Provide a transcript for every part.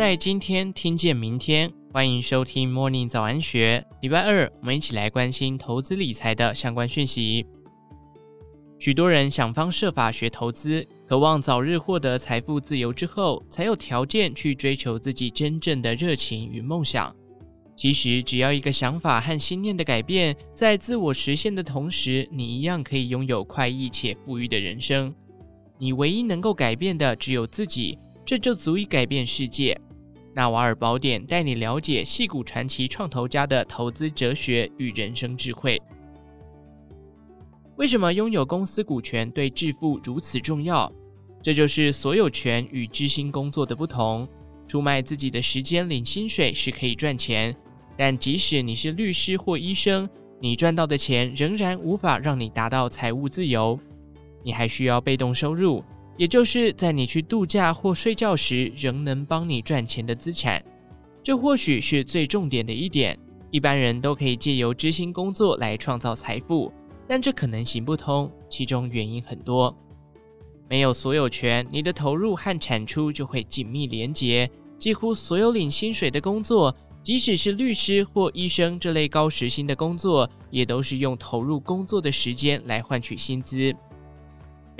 在今天听见明天，欢迎收听 Morning 早安学。礼拜二，我们一起来关心投资理财的相关讯息。许多人想方设法学投资，渴望早日获得财富自由之后，才有条件去追求自己真正的热情与梦想。其实，只要一个想法和心念的改变，在自我实现的同时，你一样可以拥有快意且富裕的人生。你唯一能够改变的只有自己，这就足以改变世界。纳瓦尔宝典带你了解戏骨传奇创投家的投资哲学与人生智慧。为什么拥有公司股权对致富如此重要？这就是所有权与知心工作的不同。出卖自己的时间领薪水是可以赚钱。但即使你是律师或医生，你赚到的钱仍然无法让你达到财务自由。你还需要被动收入，也就是在你去度假或睡觉时仍能帮你赚钱的资产。这或许是最重点的一点。一般人都可以借由知心工作来创造财富，但这可能行不通，其中原因很多。没有所有权，你的投入和产出就会紧密连结。几乎所有领薪水的工作。即使是律师或医生这类高时薪的工作，也都是用投入工作的时间来换取薪资。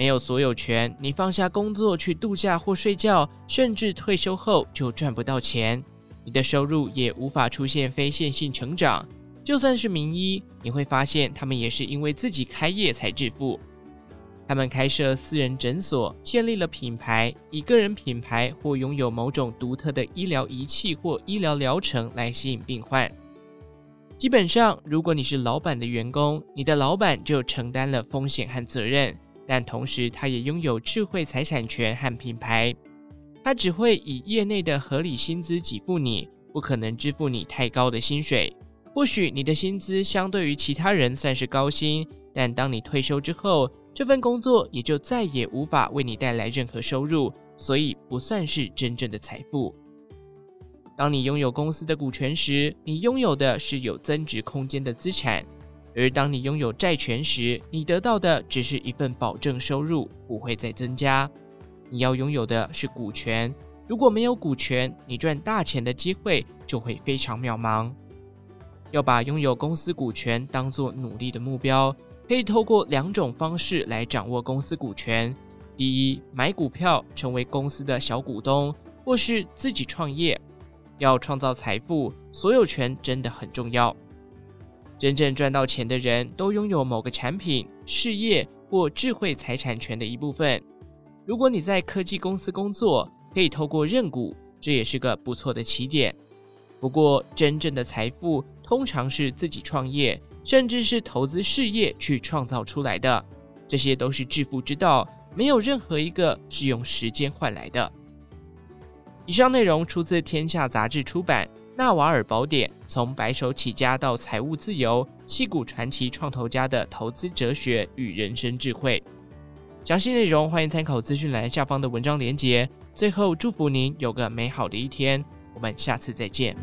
没有所有权，你放下工作去度假或睡觉，甚至退休后就赚不到钱，你的收入也无法出现非线性成长。就算是名医，你会发现他们也是因为自己开业才致富。他们开设私人诊所，建立了品牌，以个人品牌或拥有某种独特的医疗仪器或医疗疗程来吸引病患。基本上，如果你是老板的员工，你的老板就承担了风险和责任，但同时他也拥有智慧财产权和品牌。他只会以业内的合理薪资给付你，不可能支付你太高的薪水。或许你的薪资相对于其他人算是高薪，但当你退休之后，这份工作也就再也无法为你带来任何收入，所以不算是真正的财富。当你拥有公司的股权时，你拥有的是有增值空间的资产；而当你拥有债权时，你得到的只是一份保证收入，不会再增加。你要拥有的是股权，如果没有股权，你赚大钱的机会就会非常渺茫。要把拥有公司股权当作努力的目标。可以透过两种方式来掌握公司股权：第一，买股票成为公司的小股东，或是自己创业。要创造财富，所有权真的很重要。真正赚到钱的人都拥有某个产品、事业或智慧财产权的一部分。如果你在科技公司工作，可以透过认股，这也是个不错的起点。不过，真正的财富通常是自己创业。甚至是投资事业去创造出来的，这些都是致富之道，没有任何一个是用时间换来的。以上内容出自《天下杂志》出版《纳瓦尔宝典》，从白手起家到财务自由，戏骨传奇创投家的投资哲学与人生智慧。详细内容欢迎参考资讯栏下方的文章连接。最后，祝福您有个美好的一天，我们下次再见。